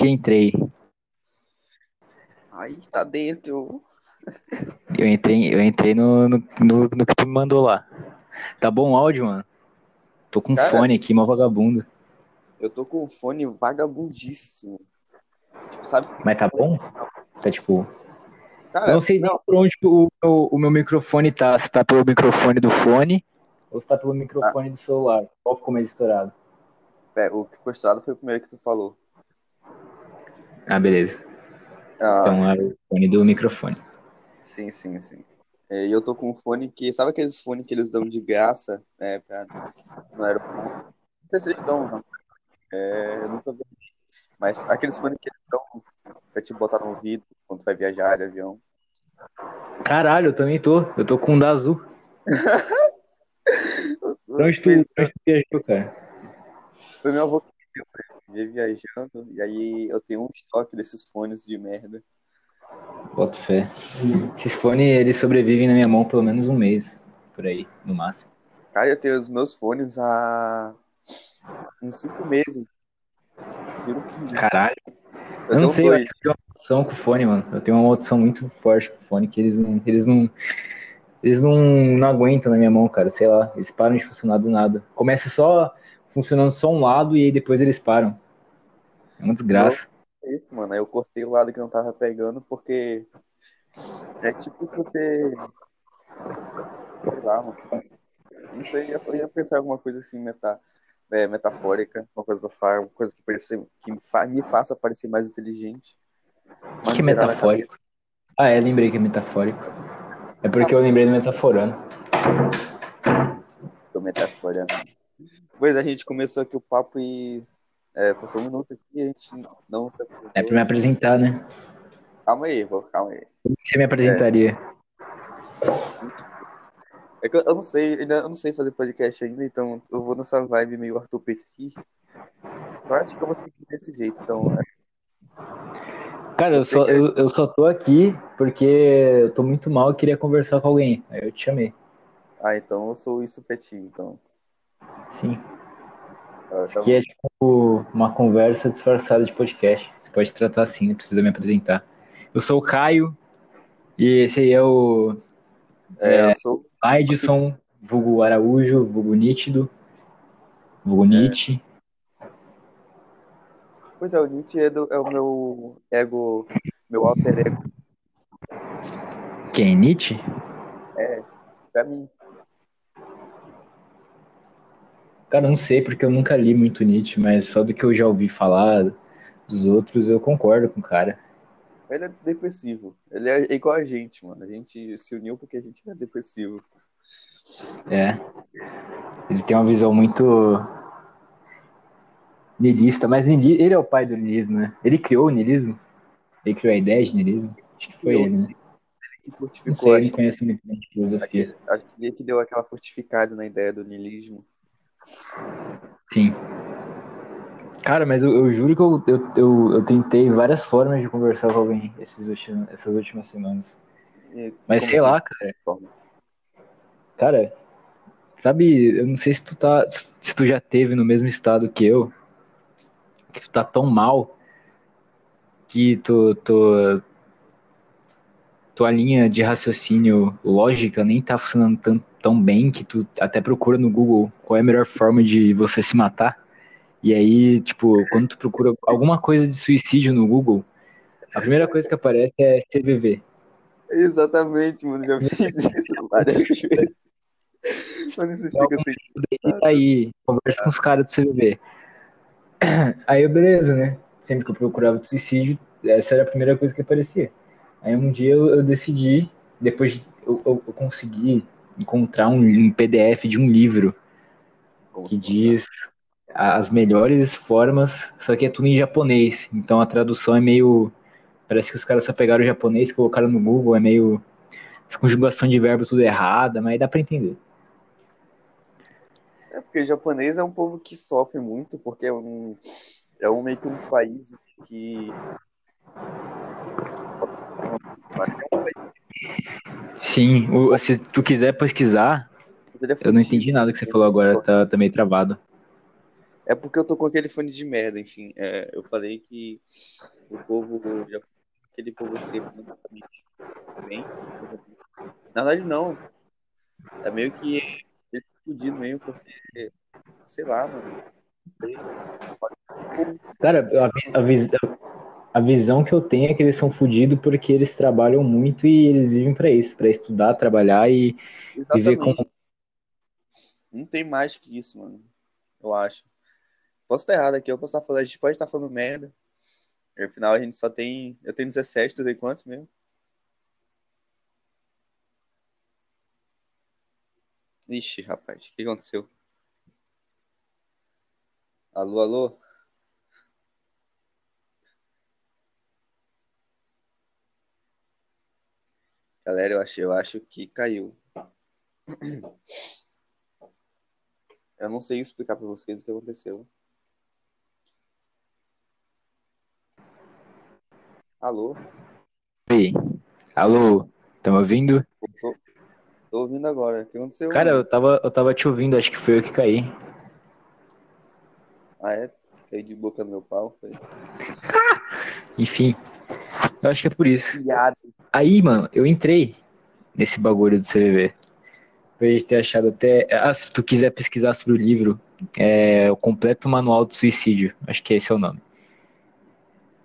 que entrei. Aí tá dentro. Eu entrei, eu entrei no, no, no, no que tu me mandou lá. Tá bom o áudio, mano? Tô com Cara- fone aqui, mó vagabundo. Eu tô com um fone vagabundíssimo. Tipo, sabe? Mas tá bom? Tá tipo. Cara, Eu não sei nem por onde o, o, o meu microfone tá. Se tá pelo microfone do fone ou se tá pelo microfone do celular. Qual ficou mais estourado? é, o que ficou estourado foi o primeiro que tu falou. Ah, beleza. Ah, Então é o fone do microfone. sim, sim, sim. É, E eu tô com um fone que. Sabe aqueles fones que eles dão de graça é, pra, no aeroporto? Não sei se eles dão, não. É, eu nunca vi. Mas aqueles fones que eles dão pra te botar no ouvido quando vai viajar de avião. Caralho, eu também tô. Eu tô com um da azul. Pra onde tu, pra onde tu viajou, cara? Foi meu avô que né? Ia viajando, e aí eu tenho um estoque desses fones de merda. Boto fé. Esses fones, eles sobrevivem na minha mão pelo menos um mês. Por aí, no máximo. Cara, eu tenho os meus fones há uns cinco meses. Caralho. Eu Eu não sei, eu dois. eu tenho uma maldição com o fone, mano. Eu tenho uma maldição muito forte com o fone, que eles não. Eles não. Eles não, não aguentam na minha mão, cara. Sei lá. Eles param de funcionar do nada. Começa só funcionando só um lado e aí depois eles param. É uma desgraça. É isso, mano. Aí eu cortei o lado que não tava pegando porque é tipo ter. Sei lá, mano. Não sei, eu ia pensar alguma coisa assim, meta, é, metafórica, uma coisa pra falar, uma coisa que, parecer, que me, fa- me faça parecer mais inteligente. O que, que é metafórico? Ah, é, lembrei que é metafórico. É porque eu lembrei do metaforando. Tô metafora. Pois a gente começou aqui o papo e é, passou um minuto aqui e a gente não se apresentou. É pra me apresentar, né? Calma aí, vô, calma aí. Como que você me apresentaria? É que eu, eu não sei, ainda eu não sei fazer podcast ainda, então eu vou nessa vibe meio Arthur Petit. Eu acho que eu vou seguir desse jeito, então. é, Cara, eu só, eu, eu só tô aqui porque eu tô muito mal e queria conversar com alguém. Aí eu te chamei. Ah, então eu sou isso Petit, então. Sim. Ah, tá Que é tipo uma conversa disfarçada de podcast. Você pode tratar assim, não precisa me apresentar. Eu sou o Caio e esse aí é o É, eu sou. Edson, vulgo Araújo, vulgo Nítido, vulgo Nietzsche. Pois é, o Nietzsche é, do- é o meu ego, meu alter ego Quem? Nietzsche? pra mim. Cara, não sei porque eu nunca li muito Nietzsche, mas só do que eu já ouvi falar dos outros eu concordo com o cara. Ele é depressivo. Ele é igual a gente, mano. A gente se uniu porque a gente é depressivo. É. Ele tem uma visão muito niilista, mas ele é o pai do niilismo, né? Ele criou o niilismo? Ele criou a ideia de niilismo? Acho que foi Criou. ele, né? Que Não fortificou, sei, eu acho não conheço muito bem de filosofia. Acho que ele que deu aquela fortificada na ideia do niilismo. Sim. Cara, mas eu, eu juro que eu, eu, eu, eu tentei várias formas de conversar com alguém esses últimos, essas últimas semanas. Mas sei assim? lá, cara. Forma. Cara, sabe, eu não sei se tu tá, se tu já teve no mesmo estado que eu, que tu tá tão mal que tu, tu, tua linha de raciocínio lógica nem tá funcionando tão, tão bem que tu até procura no Google qual é a melhor forma de você se matar. E aí, tipo, quando tu procura alguma coisa de suicídio no Google, a primeira coisa que aparece é CVV. Exatamente, mano. Já fiz isso várias vezes. Mano, isso fica assim. E aí, conversa com os caras do CVV. Aí beleza, né? Sempre que eu procurava suicídio, essa era a primeira coisa que aparecia. Aí um dia eu, eu decidi, depois de- eu, eu, eu consegui encontrar um, um PDF de um livro que diz as melhores formas, só que é tudo em japonês. Então a tradução é meio. Parece que os caras só pegaram o japonês, colocaram no Google, é meio. Conjugação de verbo tudo errada, mas dá pra entender. É porque o japonês é um povo que sofre muito, porque é um, é um meio que um país que. É um país Sim, o- se tu quiser pesquisar, é eu não entendi nada que você falou agora, tá, tá meio travado. É porque eu tô com aquele fone de merda, enfim. É, eu falei que o povo. Já, aquele povo sempre bem. Na verdade, não. É meio que ele tá fudido mesmo, porque. Sei lá, mano. Cara, a, a, a visão que eu tenho é que eles são fodidos porque eles trabalham muito e eles vivem para isso, para estudar, trabalhar e Exatamente. viver com. Não tem mais que isso, mano. Eu acho. Posso estar errado aqui, eu posso estar falando, a gente pode estar falando merda. Afinal, a gente só tem. Eu tenho 17, tu tem quantos mesmo? Ixi, rapaz, o que aconteceu? Alô, alô? Galera, eu acho, eu acho que caiu. Eu não sei explicar para vocês o que aconteceu. Alô? Oi. Alô? Tá me ouvindo? Tô, tô, ouvindo agora. O que aconteceu? Cara, eu tava, eu tava te ouvindo, acho que foi eu que caí. Ah, é? Caiu de boca no meu pau, foi? Enfim, eu acho que é por isso. Aí, mano, eu entrei nesse bagulho do CVV. De ter achado até. Ah, se tu quiser pesquisar sobre o livro, é o completo manual do suicídio. Acho que esse é o nome.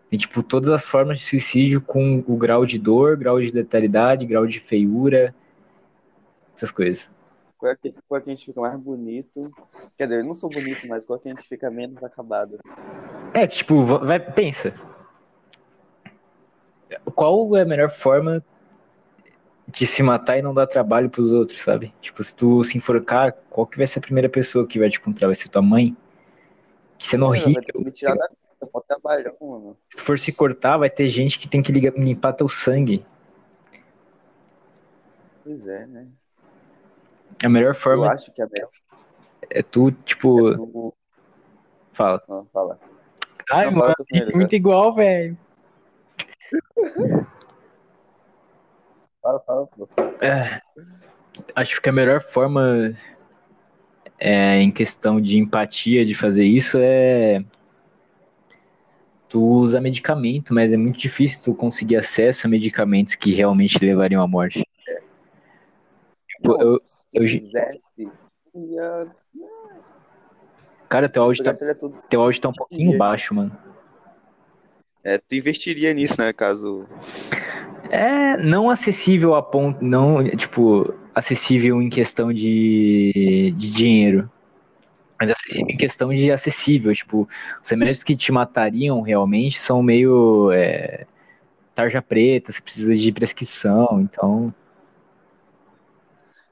Tem, tipo, todas as formas de suicídio com o grau de dor, grau de letalidade, grau de feiura, essas coisas. Qual é, que, qual é que a gente fica mais bonito? Quer dizer, eu não sou bonito, mas qual é que a gente fica menos acabado? É, tipo, vai, pensa. Qual é a melhor forma de se matar e não dar trabalho pros outros, sabe? Tipo, se tu se enforcar, qual que vai ser a primeira pessoa que vai te encontrar? Vai ser tua mãe? Que sendo horrível. Vai ter que me tirar da mano. Se for se cortar, vai ter gente que tem que limpar teu sangue. Pois é, né? A melhor forma. Eu acho que é melhor. É tu, tipo. É tu... Fala. Não, fala. Ai, não, mano, é muito igual, velho. Fala, fala, pô. É, acho que a melhor forma é, em questão de empatia de fazer isso é tu usa medicamento, mas é muito difícil tu conseguir acesso a medicamentos que realmente levariam à morte. Eu, eu, eu, Cara, teu áudio, tá, teu áudio tá um pouquinho baixo, mano. É, tu investiria nisso, né, caso é não acessível a ponto. Não, tipo, acessível em questão de, de dinheiro. Mas acessível em questão de acessível. Tipo, os remédios que te matariam realmente são meio. É, tarja preta, você precisa de prescrição, então.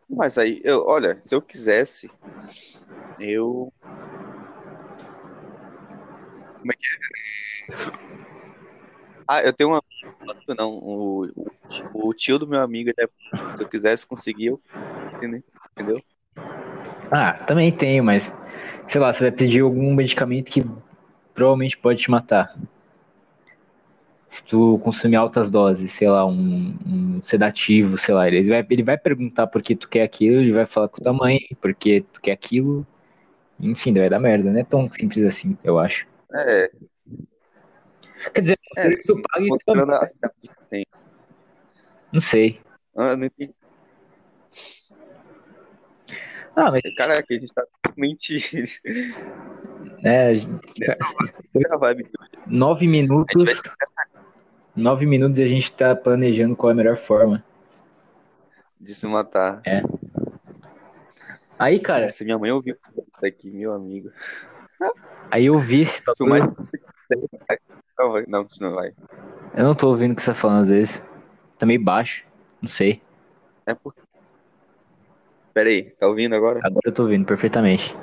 Mas aí, eu, olha, se eu quisesse, eu. Como é que é? Ah, eu tenho um amigo, não, o, o, o, tio do meu amigo, é, se eu quisesse conseguir, eu, entendeu? Ah, também tenho, mas, sei lá, você vai pedir algum medicamento que provavelmente pode te matar. Se tu consumir altas doses, sei lá, um, um sedativo, sei lá, ele vai, ele vai perguntar por que tu quer aquilo, ele vai falar com tua mãe, porque tu quer aquilo, enfim, vai dar merda, não é tão simples assim, eu acho. É, Quer dizer, é, tu paga e tu Não sei. Ah, não entendi. Ah, mas. Caraca, a gente tá mentindo. É, nove minutos. Nove minutos e a gente tá planejando qual é a melhor forma. De se matar. É. Aí, cara. Se minha mãe ouviu daqui, meu amigo. Aí eu vi esse bagulho. Não, vai, não, não vai. Eu não tô ouvindo o que você tá falando às vezes. Tá meio baixo. Não sei. É porque. Pera aí, tá ouvindo agora? Agora eu tô ouvindo perfeitamente.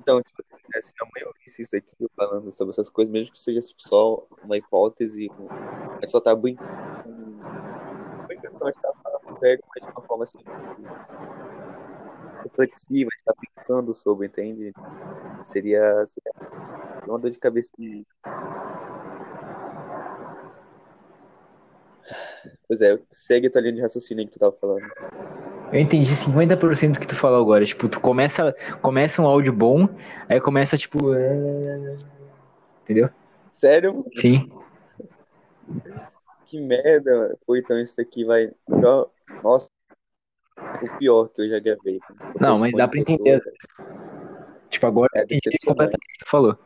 Então, tipo, né, se minha mãe ouvisse isso aqui falando sobre essas coisas, mesmo que seja só uma hipótese, é só tá brincando. Brincando, mas tá falando mas de uma forma assim. reflexiva, a gente tá pensando sobre, entende? Seria, seria uma dor de cabeça. Pois é, segue a tua linha de raciocínio que tu tava falando. Eu entendi 50% do que tu falou agora. Tipo, tu começa, começa um áudio bom, aí começa, tipo. é, Entendeu? Sério? Sim. Que merda. Ou então isso aqui vai. Nossa, o pior que eu já gravei. Não, mas dá pra entender. Tipo, agora É eu entendi completamente o que tu falou.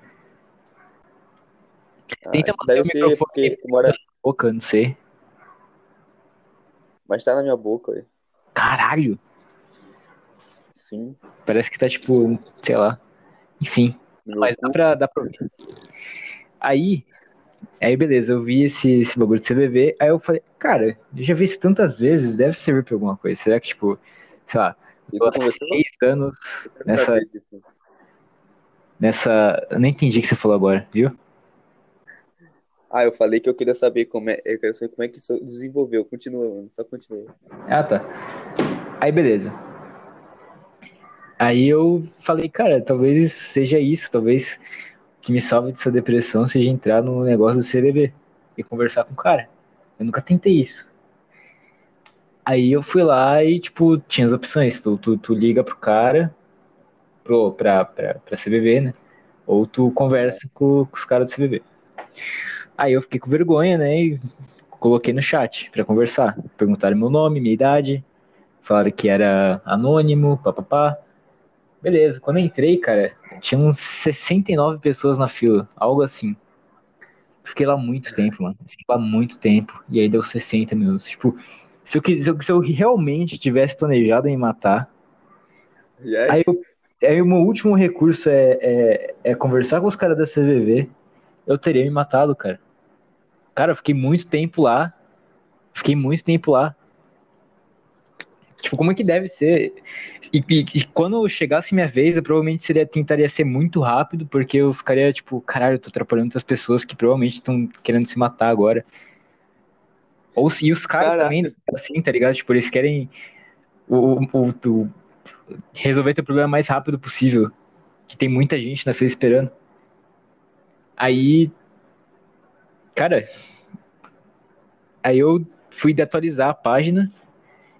Ah, Tenta manter deve o microfone porque mora. da boca, não sei. Mas tá na minha boca, ué. Caralho! Sim. Parece que tá, tipo, sei lá. Enfim. Mas dá pra, dá pra ouvir. Aí, aí beleza, eu vi esse, esse bagulho de CBB, aí eu falei, cara, eu já vi isso tantas vezes, deve servir pra alguma coisa. Será que, tipo, sei lá, E tô tu há seis anos Eu nessa- saber disso. Nessa. Eu não entendi o que você falou agora, viu? Ah, eu falei que eu queria saber como é. Eu quero saber como é que isso desenvolveu. Continua, mano. Só continua. Ah, tá. Aí, beleza. Aí eu falei, cara, talvez seja isso, talvez o que me salve dessa depressão seja entrar no negócio do CBB e conversar com o cara. Eu nunca tentei isso. Aí eu fui lá e, tipo, tinha as opções. Tu, tu, tu liga pro cara, pro, pra, CBB, né? Ou tu conversa com, com os caras do CBB. Aí eu fiquei com vergonha, né? E coloquei no chat pra conversar. Perguntaram meu nome, minha idade, falaram que era anônimo, papapá. Beleza, quando eu entrei, cara, tinha uns 69 pessoas na fila, algo assim. Fiquei lá muito tempo, mano. Fiquei lá muito tempo. E aí deu 60 minutos. Tipo, se eu, se eu, se eu realmente tivesse planejado em me matar, aí? aí, eu, aí o meu último recurso é, é, é conversar com os caras da CVV, eu teria me matado, cara. Cara, eu fiquei muito tempo lá. Fiquei muito tempo lá. Tipo, como é que deve ser? E, e- e quando chegasse minha vez, eu provavelmente seria, tentaria ser muito rápido, porque eu ficaria tipo, caralho, eu tô atrapalhando muitas pessoas que provavelmente estão querendo se matar agora. Ou se e os caras Caraca. também, assim, tá ligado? Tipo, eles querem o, o, o- resolver teu problema o mais rápido possível. Que tem muita gente na fila esperando. Aí. Cara. Aí eu fui de atualizar a página.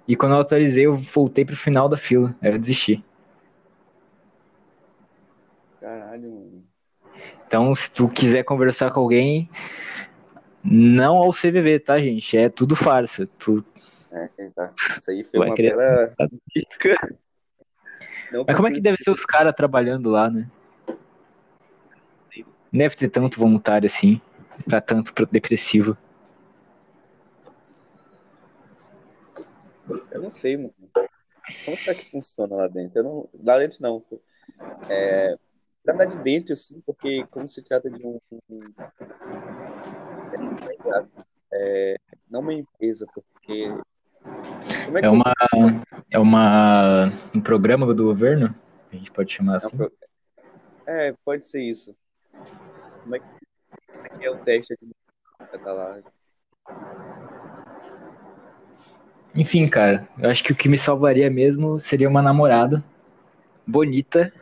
E quando eu atualizei, eu voltei pro final da fila. Aí eu desisti. Caralho, mano. Então, se tu quiser conversar com alguém, não ao CVV, tá, gente? É tudo farsa. Tu... É, tá. Isso aí foi Vai uma querer- bela dica. Não Mas como é que deve ser os caras trabalhando lá, né? Não deve ter tanto voluntário assim, pra tanto pro- depressivo. Eu não sei, mano. Como será que funciona lá dentro? Eu não... Lá dentro não. É... Na verdade, dentro, sim, porque como se trata de um. É... Não uma empresa, porque. É É uma, é uma um programa do governo, a gente pode chamar É, assim. é, pode ser isso. Como é que, como é, que é o teste aqui tá? Enfim, cara, eu acho que o que me salvaria mesmo seria uma namorada bonita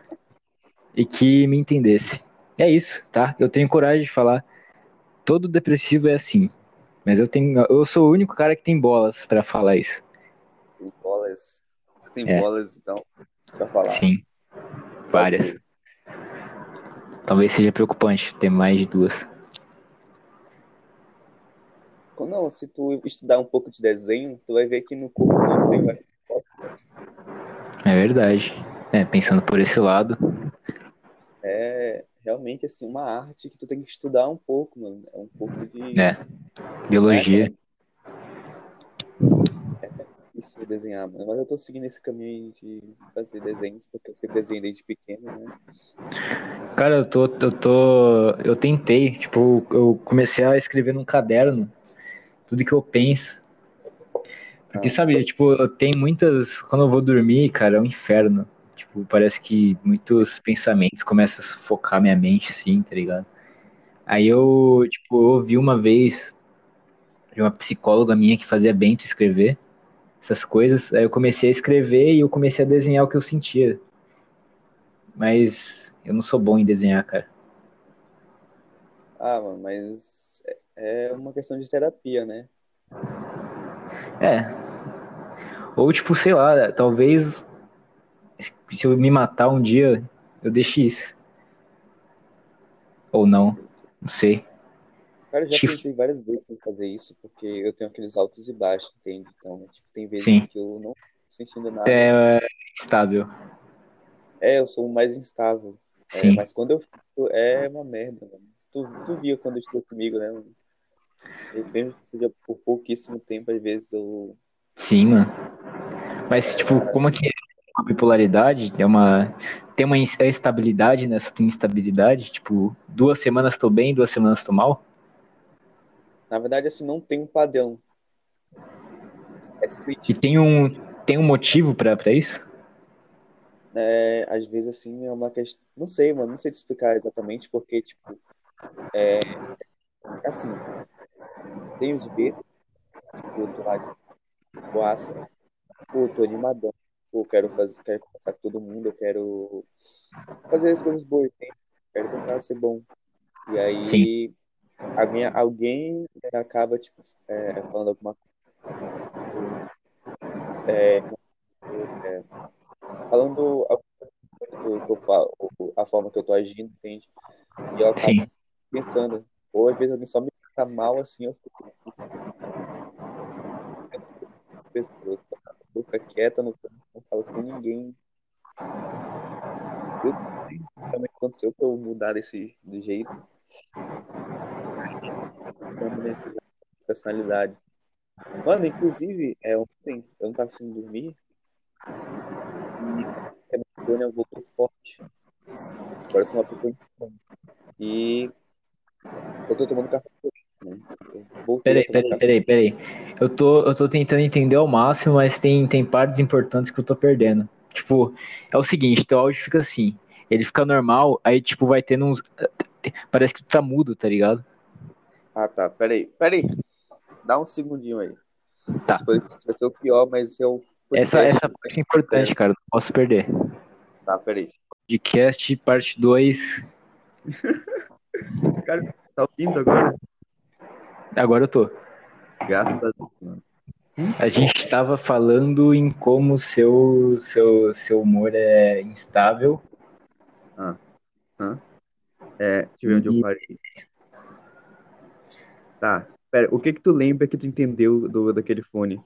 e que me entendesse. É isso, tá? Eu tenho coragem de falar. Todo depressivo é assim. Mas eu tenho, eu sou o único cara que tem bolas pra falar isso. Tem bolas. Tem É. bolas, então, pra falar. Sim. Várias. Talvez seja preocupante ter mais de duas. Não, se tu estudar um pouco de desenho, tu vai ver que no corpo humano tem várias bolas. É verdade. É, pensando por esse lado. É realmente assim uma arte que tu tem que estudar um pouco, mano. É um pouco de É. Biologia. Isso de desenhar, mano. Mas eu tô seguindo esse caminho de fazer desenhos, porque eu sempre desenhei desde pequeno, né? Cara, eu tô, eu tô. Eu tentei, tipo, eu comecei a escrever num caderno tudo que eu penso. Porque, Ah. sabe, tipo, eu tenho muitas. Quando eu vou dormir, cara, é um inferno. Tipo, parece que muitos pensamentos começam a sufocar minha mente, assim, tá ligado? Aí eu, tipo, eu ouvi uma vez de uma psicóloga minha que fazia bem tu escrever essas coisas. Aí eu comecei a escrever e eu comecei a desenhar o que eu sentia. Mas eu não sou bom em desenhar, cara. Ah, mano, mas é é uma questão de terapia, né? É. Ou, tipo, sei lá, talvez se eu me matar um dia, eu deixe isso. Ou não, não sei. Cara, eu já Tipo- pensei várias vezes em fazer isso, porque eu tenho aqueles altos e baixos, entende? Então, tipo, tem vezes Sim. que eu não sentindo nada. É estável. É, eu sou o mais instável. É, Sim. mas quando eu fico, é uma merda, mano. Tu, tu via quando estudou comigo, né? mano? E Mesmo que seja por pouquíssimo tempo, às vezes eu. Sim, mano. Mas, tipo, como que é uma bipolaridade? É uma. Tem uma ins- estabilidade nessa instabilidade? Tipo, duas semanas tô bem, duas semanas tô mal? Na verdade, assim, não tem um padrão. É. E tem um, tem um motivo pra, pra isso? É, às vezes, assim, é uma questão. Não sei, mano, não sei te explicar exatamente, porque, tipo, é. Assim, tem os Bs, tipo, do lado boaça, pô, tô animadão, pô, quero fazer, quero conversar com todo mundo, eu quero fazer as coisas boas, né? Quero tentar ser bom. E aí, Sim. Alguém, alguém acaba, tipo, é, falando alguma coisa. É, é, falando que eu falo, a forma que eu tô agindo, entende? E eu acabo Sim. pensando, ou às vezes alguém só me trata mal assim, eu fico, pessoa, fica quieta no canto, não fala com ninguém. Eu também aconteceu pra eu mudar desse de jeito. Como, personalidades. Mano, inclusive, é, ontem eu não tava conseguindo dormir e a minha voltou forte. Agora eu sou uma pessoa. E eu tô tomando café né? Peraí, peraí, peraí, peraí. Eu tô, eu tô tentando entender ao máximo, mas tem, tem partes importantes que eu tô perdendo. Tipo, é o seguinte, teu áudio fica assim. Ele fica normal, aí, tipo, vai tendo uns. Parece que tu tá mudo, tá ligado? Ah, tá. Peraí, peraí. Dá um segundinho aí. Tá. Esse podcast vai ser o pior, mas o Essa, essa parte é importante, cara. Não posso perder. Tá, peraí. Podcast, parte 2. Cara, tá ouvindo agora? Agora eu tô. Graças a Deus, mano. A gente tava falando em como seu, seu, seu humor é instável. É, deixa eu ver onde eu parei. Tá, pera, o que que tu lembra que tu entendeu do, daquele fone?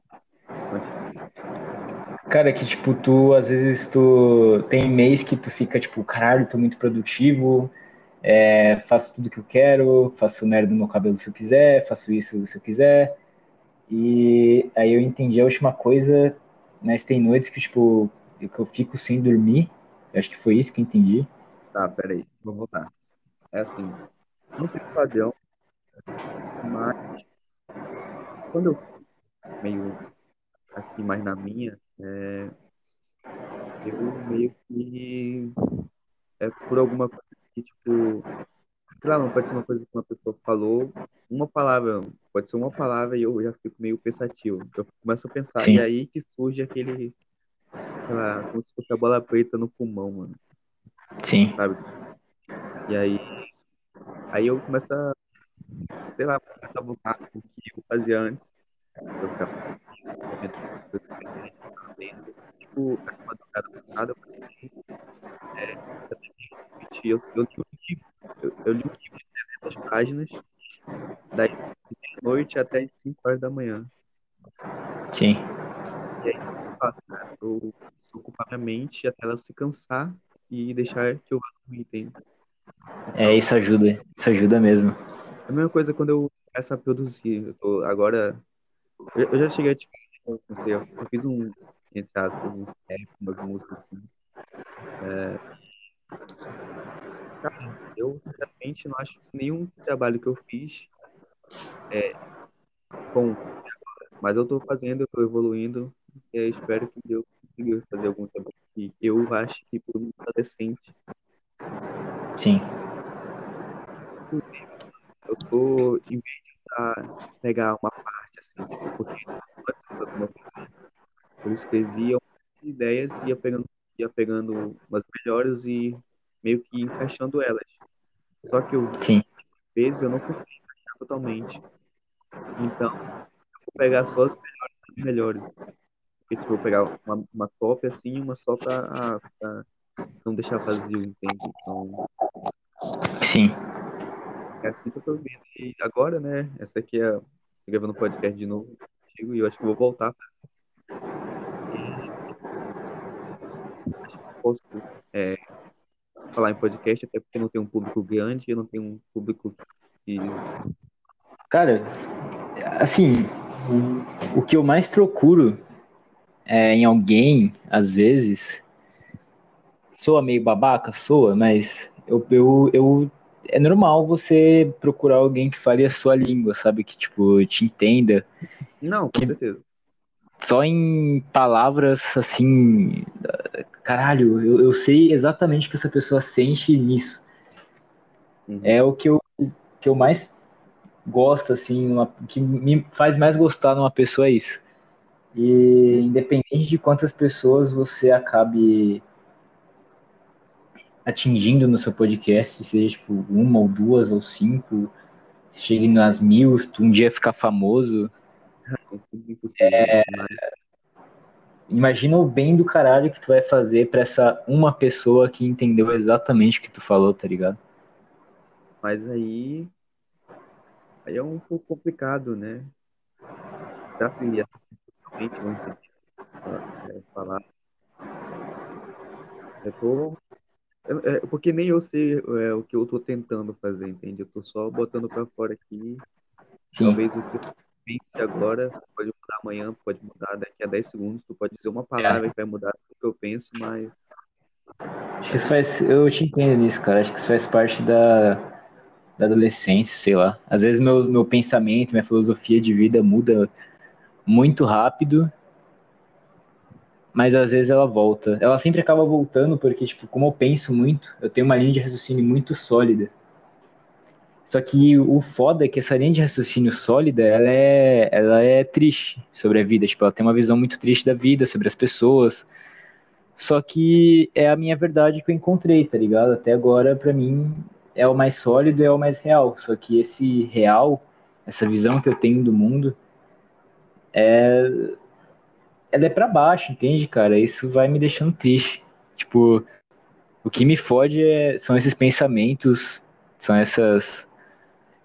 Cara, que tipo, tu às vezes tu tem mês que tu fica tipo, caralho, tô muito produtivo, é, faço tudo que eu quero, faço merda no meu cabelo se eu quiser, faço isso se eu quiser. E aí eu entendi a última coisa, mas tem noites que tipo, que eu fico sem dormir. Eu acho que foi isso que eu entendi. Tá, peraí, vou voltar. É assim, não tem padrão, mas quando eu meio assim, mais na minha, é, eu meio que é por alguma coisa que, tipo, sei lá, não pode ser uma coisa que uma pessoa falou, uma palavra, pode ser uma palavra e eu já fico meio pensativo. Eu começo a pensar, Sim. e aí que surge aquele, sei lá, como se fosse a bola preta no pulmão, mano, Sim, sabe? E aí, aí eu começo a, sei lá, começo a voltar o que eu fazia antes. Eu ficava. Tipo, essa madrugada passada, eu consegui, é, eu, eu li um livro, eu, eu li um livro de 300 páginas, de noite até as 5 horas da manhã. sim. E aí, o que eu faço, cara? Eu preciso ocupar minha mente até ela se cansar e deixar que eu vá dormir, entende? É, isso ajuda. Isso ajuda mesmo. É a mesma coisa quando eu começo a produzir. Eu tô, agora, eu, eu já cheguei a te falar, eu eu fiz um, entre aspas, uns rap, umas músicas assim. É, cara, eu sinceramente não acho que nenhum trabalho que eu fiz é bom, mas eu tô fazendo, eu tô evoluindo, e espero que eu consiga fazer algum trabalho que eu acho que todo mundo tá decente. Sim. Eu tô, em vez de pegar uma parte, assim, tipo, porque eu escrevia ideias e ia pegando, ia pegando umas melhores e meio que encaixando elas. Só que eu, às Sim. vezes, eu não consigo encaixar totalmente. Então, eu vou pegar só as melhores melhores. Porque, tipo, eu pegar uma, uma cópia assim uma só pra, pra não deixar vazio, entende? Então, Sim. É assim que eu tô vendo. E agora, né? Essa aqui é. Tô gravando um podcast de novo contigo e eu acho que vou voltar. E acho que posso é, falar em podcast, até porque não tem um público grande eu não tenho um público que. Cara, assim, o, o que eu mais procuro é, em alguém, às vezes, soa meio babaca, soa, mas eu, eu, eu é normal você procurar alguém que fale a sua língua, sabe? Que, tipo, te entenda. Não, com Que- certeza. Só em palavras, assim, caralho, eu, eu sei exatamente o que essa pessoa sente nisso. Uhum. É o que eu, que eu mais gosto, assim, uma, que me faz mais gostar numa pessoa é isso. E independente de quantas pessoas você acabe atingindo no seu podcast, seja tipo uma ou duas ou cinco, chegue nas mil, se tu um dia ficar famoso, É imagina o bem do caralho que tu vai fazer pra essa uma pessoa que entendeu exatamente o que tu falou, tá ligado? Mas aí, aí é um pouco complicado, né? Já que realmente é, falar. Eu tô. Eu- é, porque nem eu sei é, o que eu tô tentando fazer, entende? Eu tô só botando pra fora aqui. Sim, Talvez o que eu pense agora pode mudar amanhã, pode mudar daqui a 10 segundos. Tu pode dizer uma palavra que vai mudar tudo que eu penso, mas acho que isso faz, eu te entendo nisso, cara, acho que isso faz parte da, da adolescência, sei lá. Às vezes meu, meu pensamento, minha filosofia de vida muda muito rápido, mas às vezes ela volta. Ela sempre acaba voltando porque, tipo, como eu penso muito, eu tenho uma linha de raciocínio muito sólida. Só que o foda é que essa linha de raciocínio sólida, ela é, ela é triste sobre a vida. Tipo, ela tem uma visão muito triste da vida, sobre as pessoas. Só que é a minha verdade que eu encontrei, tá ligado? Até agora, pra mim, é o mais sólido, é o mais real. Só que esse real, essa visão que eu tenho do mundo, ela é pra baixo, entende, cara? Isso vai me deixando triste. Tipo, o que me fode é- são esses pensamentos, são essas,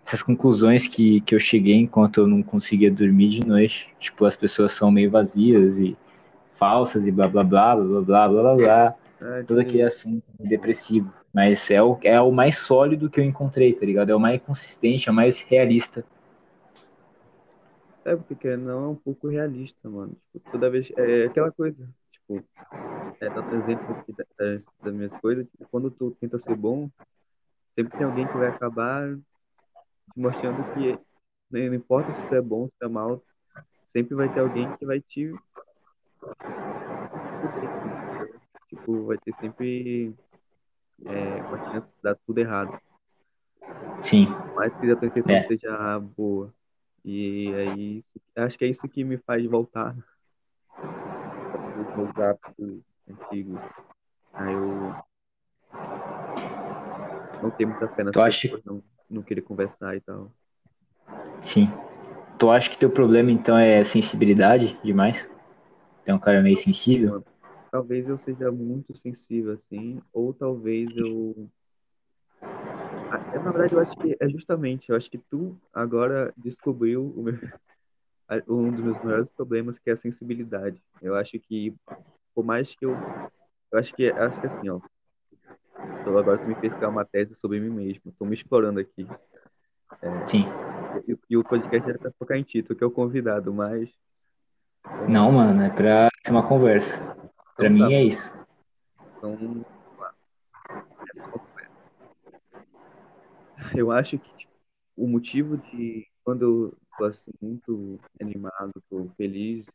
essas conclusões que, que eu cheguei enquanto eu não conseguia dormir de noite. Tipo, as pessoas são meio vazias e falsas e blá blá blá blá blá blá blá blá. é, Todo aquele assunto depressivo. Mas é o, é o mais sólido que eu encontrei, tá ligado? É o mais consistente, é o mais realista. É porque querendo não é um pouco realista, mano. Tipo, toda vez é aquela coisa, tipo, é, dando exemplo aqui da- das, das minhas coisas, tipo, quando tu tenta ser bom, sempre tem alguém que vai acabar te mostrando que não importa se tu é bom, se tu é mal, sempre vai ter alguém que vai te tipo, vai ter sempre é, uma chance de dar tudo errado. Sim, mais que a tua intenção É. seja boa. E é isso, acho que é isso que me faz voltar aos meus hábitos antigos. Aí eu não tenho muita fé nas pessoas, não, não querer conversar e tal. sim. Tu acha que teu problema então é sensibilidade demais? Tu é um cara meio sensível? Talvez eu seja muito sensível assim, ou talvez eu. Ah, é, Na verdade, eu acho que é justamente, eu acho que tu agora descobriu meu- um dos meus maiores problemas, que é a sensibilidade. Eu acho que, por mais que eu. Eu acho que, acho que assim, ó. Então agora tu me fez criar uma tese sobre mim mesmo. Tô me explorando aqui. Sim. E, e o podcast era pra focar em ti, tu que é o convidado, mas. Não, mano, é pra ser uma conversa. Pra Então mim tá. é isso. Então, vamos lá. Essa é uma conversa. Eu acho que tipo, o motivo de quando eu tô assim, muito animado, tô feliz,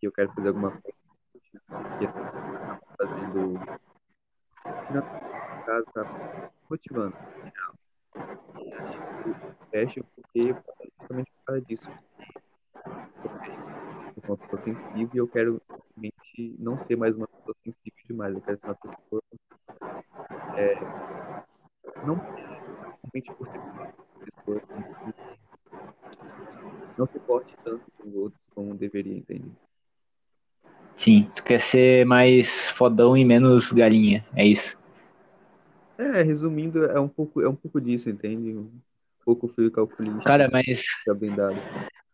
que eu quero fazer alguma coisa, que tá fazendo. que na casa tá motivando. no. E acho que eu porque justamente por causa disso. Eu eu sou uma pessoa sensível e eu quero simplesmente não ser mais uma pessoa sensível demais. Eu quero ser uma pessoa. É, não somente por ser uma pessoa que não se porte tanto com os outros como deveria, entende? Sim, tu quer ser mais fodão e menos galinha, é isso. É, resumindo, é um pouco, é um pouco disso, entende? Um pouco frio calculista. Cara, mas Fica bem dado.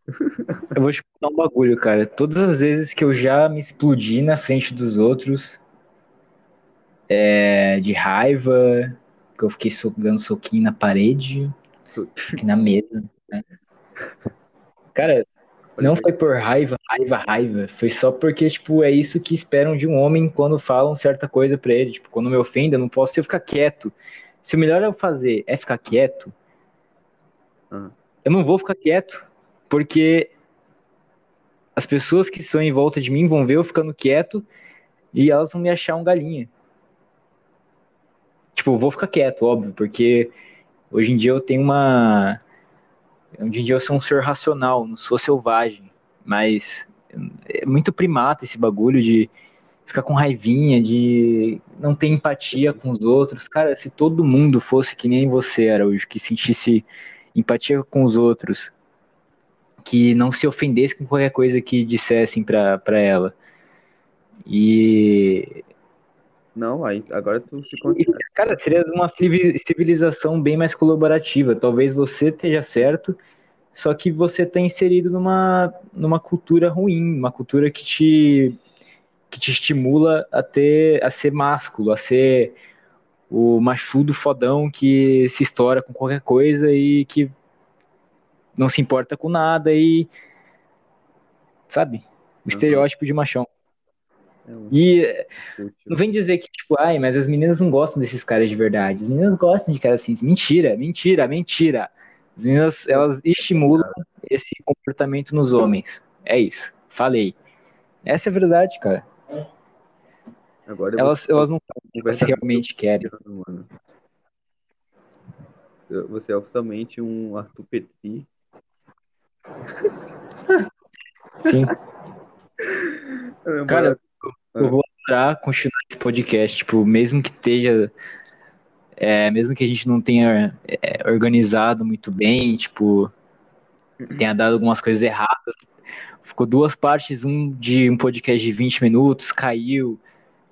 eu vou te contar um bagulho, cara. Todas as vezes que eu já me explodi na frente dos outros, é, de raiva, que eu fiquei so- dando soquinho na parede, na mesa. né? Cara, não foi por raiva, raiva, raiva. Foi só porque, tipo, é isso que esperam de um homem quando falam certa coisa pra ele. Tipo, quando me ofende, eu não posso eu ficar quieto. Se o melhor eu fazer é ficar quieto, Ah. eu não vou ficar quieto. Porque as pessoas que estão em volta de mim vão ver eu ficando quieto e elas vão me achar um galinha. Tipo, vou ficar quieto, óbvio, porque hoje em dia eu tenho uma. Hoje em dia eu sou um ser racional, não sou selvagem. Mas é muito primata esse bagulho de ficar com raivinha, de não ter empatia com os outros. Cara, se todo mundo fosse que nem você, Araújo, que sentisse empatia com os outros, que não se ofendesse com qualquer coisa que dissessem pra, pra ela. E Não, aí agora tu se conta. Cara, seria uma civi- civilização bem mais colaborativa. Talvez você esteja certo, só que você está inserido numa, numa cultura ruim, uma cultura que te, que te estimula a ter, a ser másculo, a ser o machudo fodão que se estoura com qualquer coisa e que não se importa com nada e sabe? O estereótipo de machão. Um E útil. não vem dizer que, tipo, ai, mas as meninas não gostam desses caras de verdade. As meninas gostam de caras assim. Mentira, mentira, mentira. As meninas, elas estimulam esse comportamento nos homens. É isso. Falei. Essa é a verdade, cara. Agora Elas, vou- elas não sabem o que realmente querem. mano. Você é oficialmente um Arthur Petri. Sim. Cara, eu vou adorar continuar esse podcast, tipo, mesmo que esteja. é, mesmo que a gente não tenha é, organizado muito bem, tipo, tenha dado algumas coisas erradas. Ficou duas partes, um de um podcast de 20 minutos, caiu,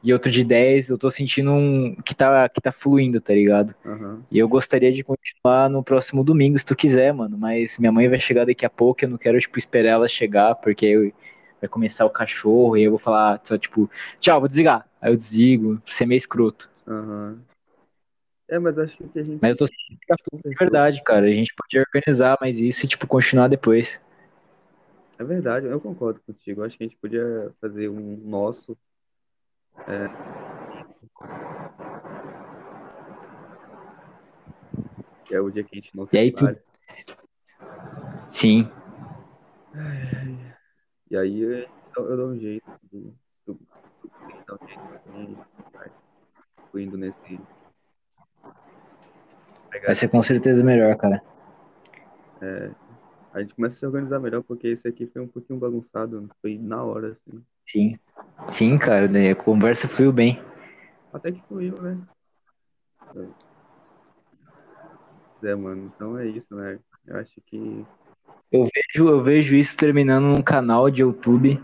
e outro de 10. Eu tô sentindo um, que, tá, que tá fluindo, tá ligado? Aham. E eu gostaria de continuar no próximo domingo, se tu quiser, mano. Mas minha mãe vai chegar daqui a pouco, eu não quero, tipo, esperar ela chegar, porque aí vai começar o cachorro, e eu vou falar só, tipo, tchau, vou desligar. Aí eu desligo, ser meio escroto. Aham. É, mas acho que a gente Mas eu tô sentindo de verdade, cara. A gente pode organizar mais isso e, tipo, continuar depois. É verdade, eu concordo contigo. Acho que a gente podia fazer um nosso. é, Que é o dia que a gente não E aí tu-. Sim. E aí eu, eu dou um jeito. Conseguir dar um jeito Tô indo nesse. Vai ser com certeza melhor, cara. A gente começa a se organizar melhor, porque esse aqui foi um pouquinho bagunçado, foi na hora, assim. Sim. Sim, cara. A conversa fluiu bem. Até que fluiu, né? É, mano, então é isso, né? Eu acho que. Eu vejo, eu vejo isso terminando num canal de YouTube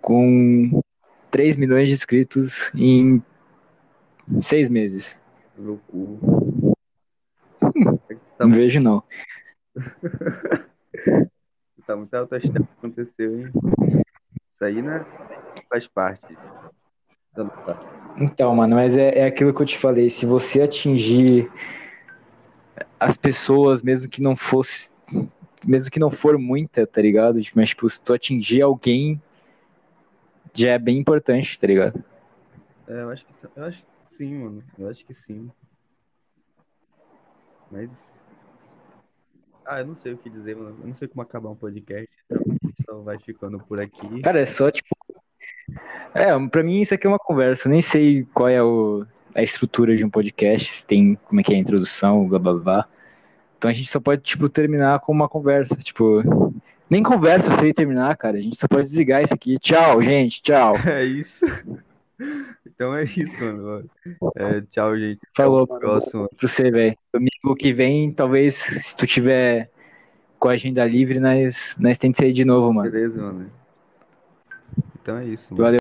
com 3 milhões de inscritos em seis meses. Meu cu. É que tá, Não vejo, não. tá muito autoestima que aconteceu, hein? Isso aí, né? Faz parte. Então, tá. Então, mano, mas é, é aquilo que eu te falei. Se você atingir as pessoas, mesmo que não fosse, mesmo que não for muita, tá ligado? Mas, tipo, se tu atingir alguém, já é bem importante, tá ligado? É, eu acho que, eu acho que sim, mano. Eu acho que sim. Mas. Ah, eu não sei o que dizer, mano. Eu não sei como acabar um podcast. Então a gente só vai ficando por aqui. Cara, é só, tipo. É, pra mim isso aqui é uma conversa. Eu nem sei qual é o, a estrutura de um podcast, se tem como é que é a introdução, blá blá blá. Então a gente só pode, tipo, terminar com uma conversa. Tipo, nem conversa sei terminar, cara. A gente só pode desligar isso aqui. Tchau, gente, tchau. É isso. Então é isso, mano. É, tchau, gente. Falou, Até o próximo. pra você, velho. Domingo que vem, talvez, se tu tiver com a agenda livre, nós, nós tem que sair de novo, mano. Beleza, mano. Então é isso. Valeu.